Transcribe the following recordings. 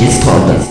Descola.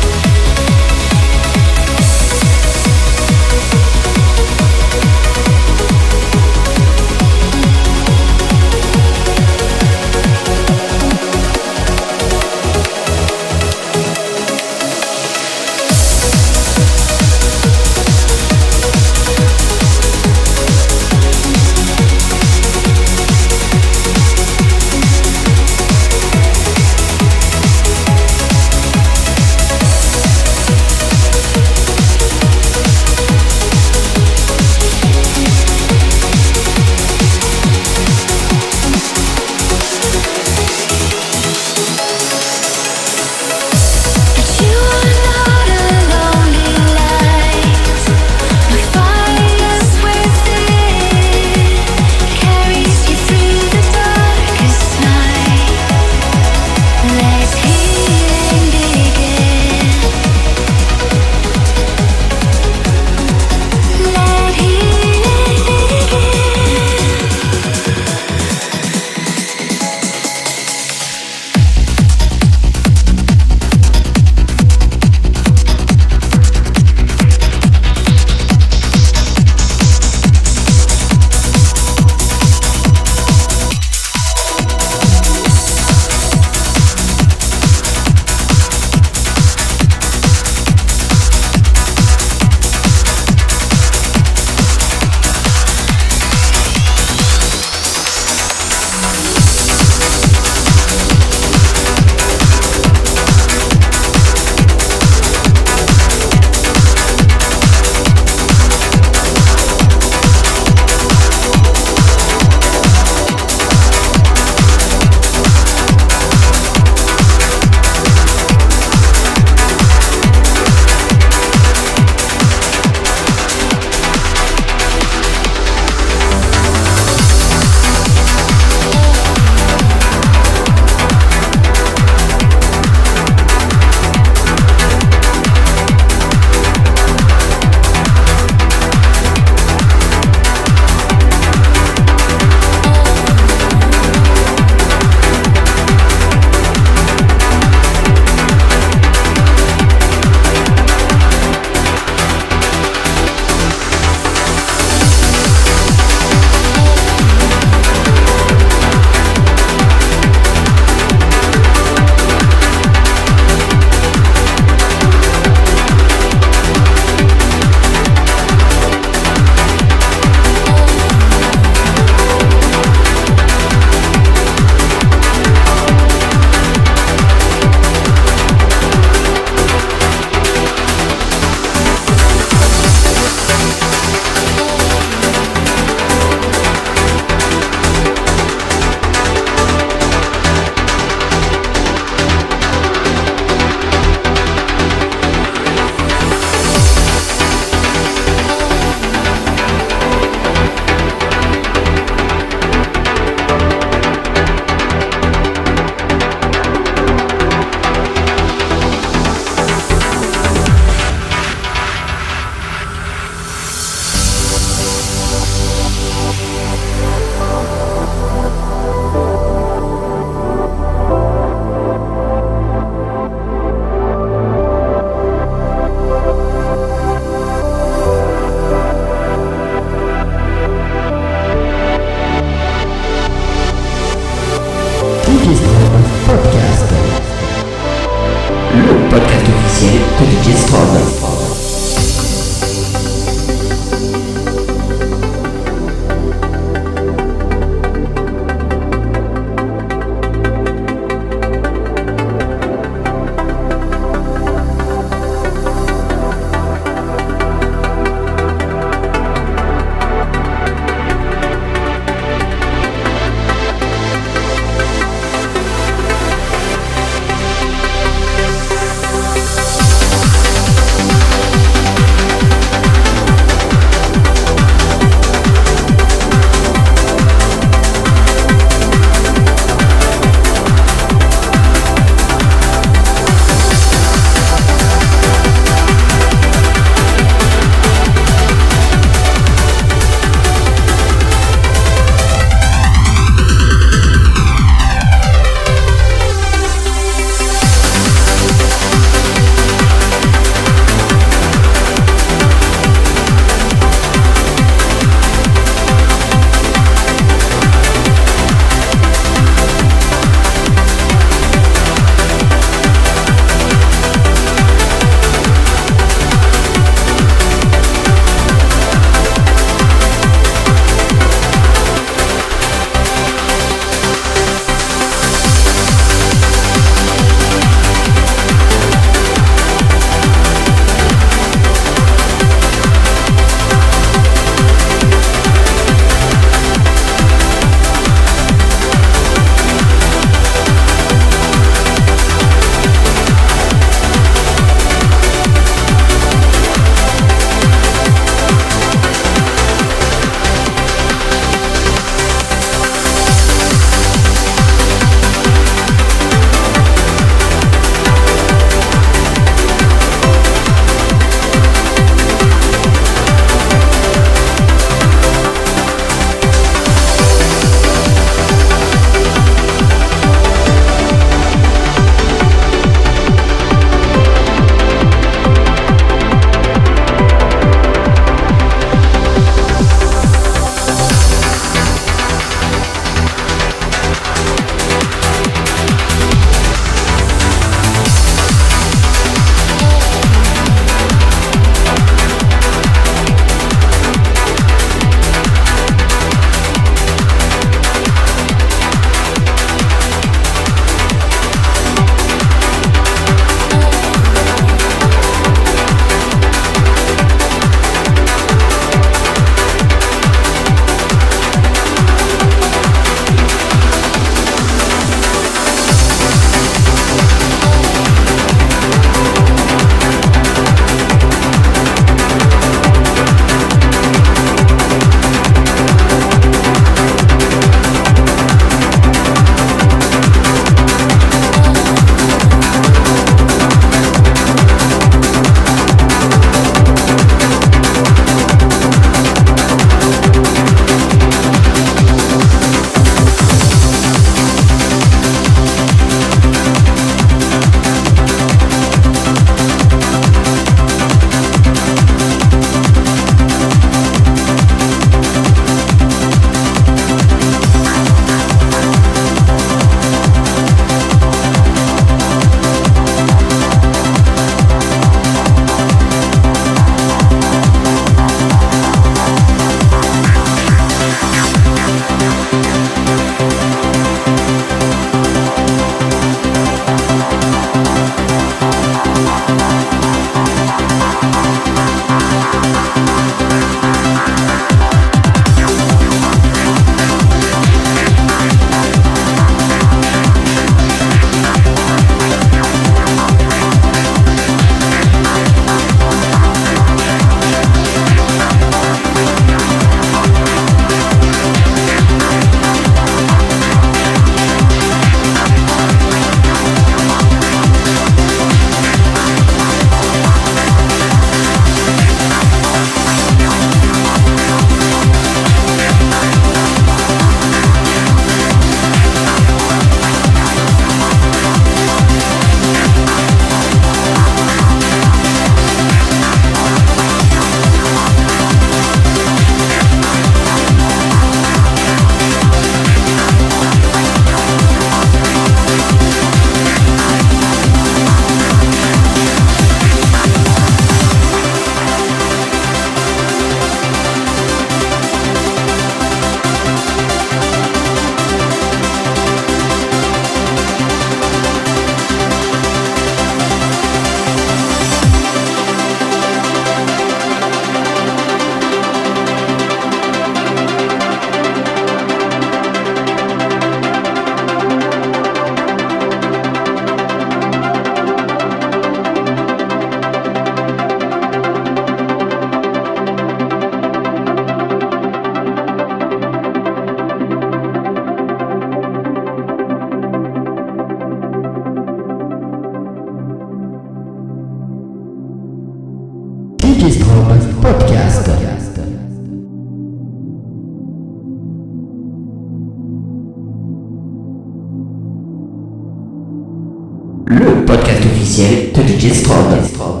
Digistrom. officiel de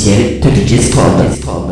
officiel de DJ Strobe.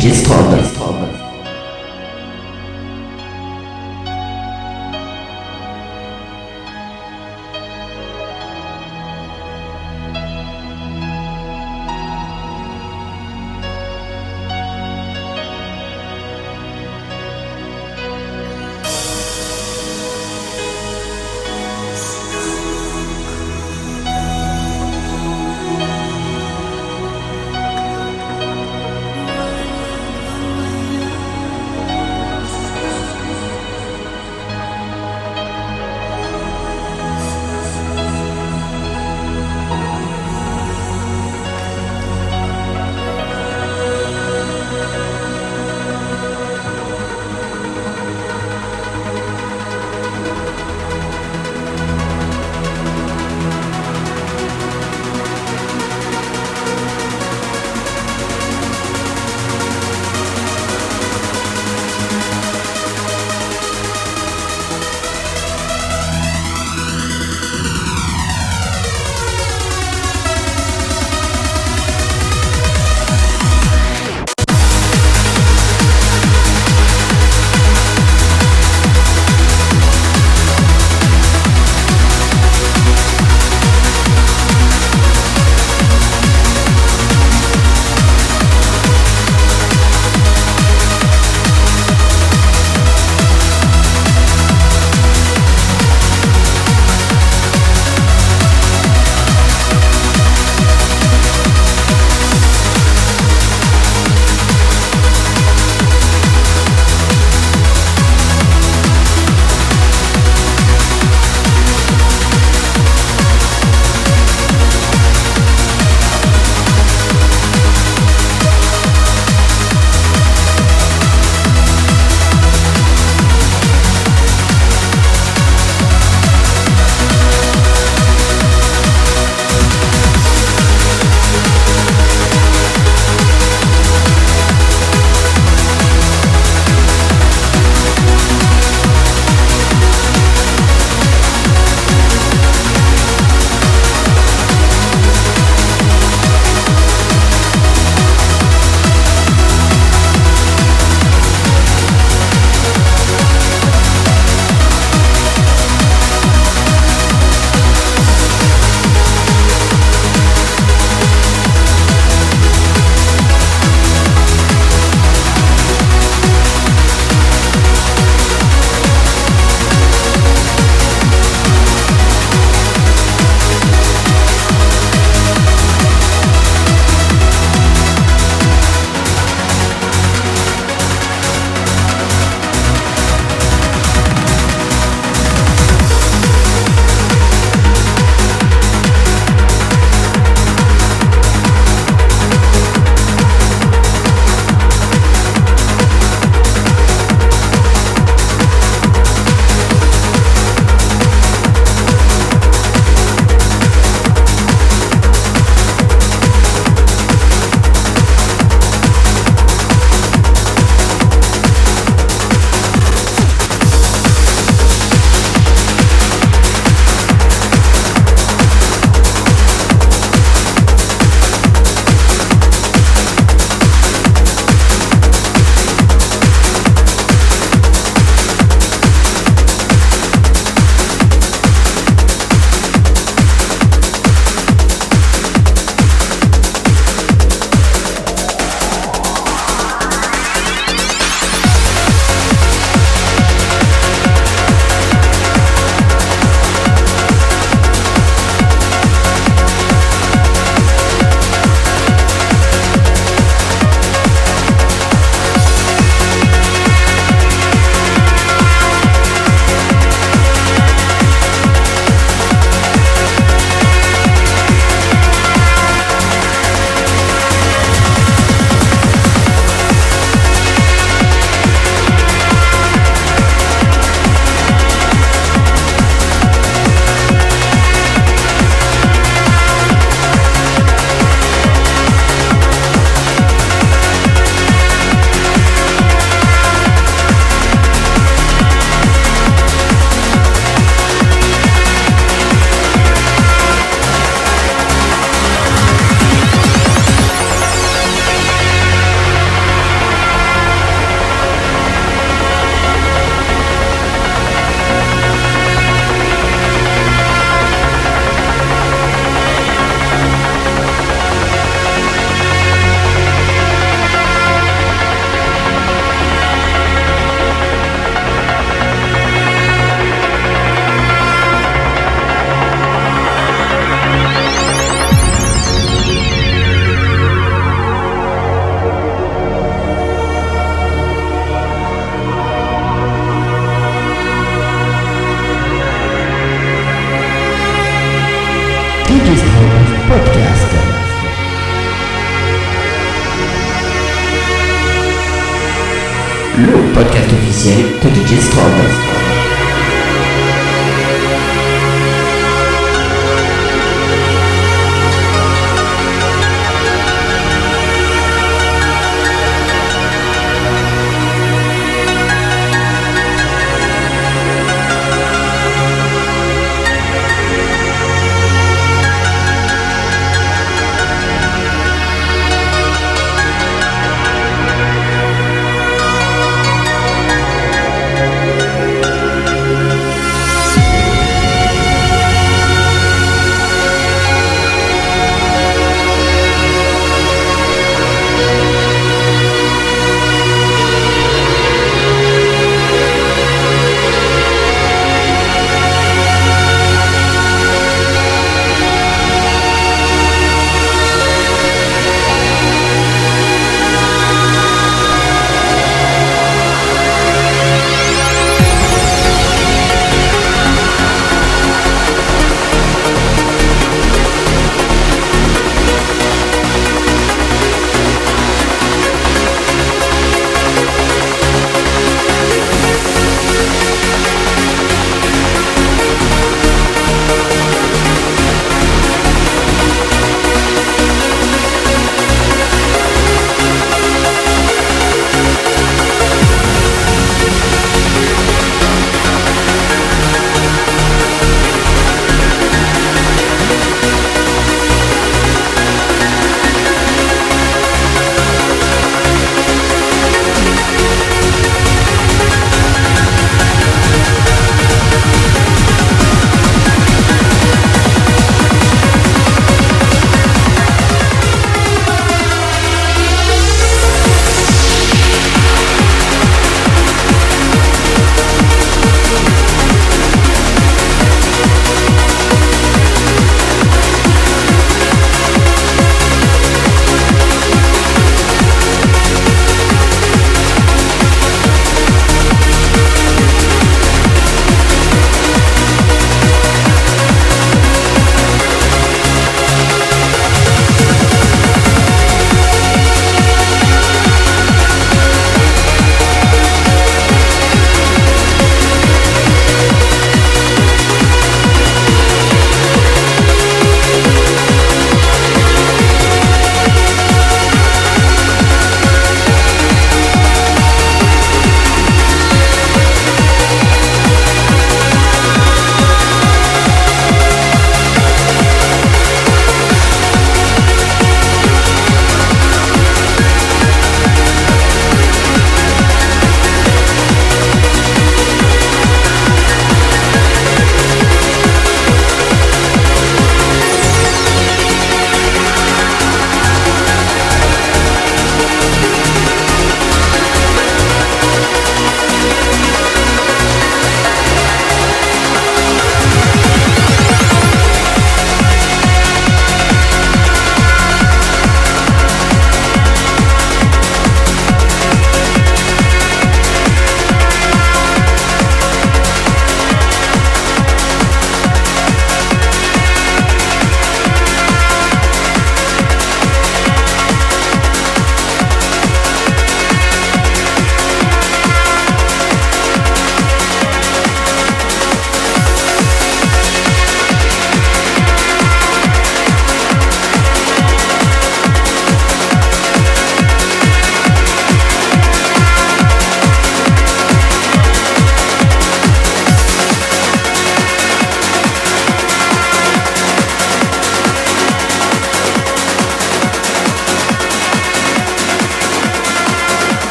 de.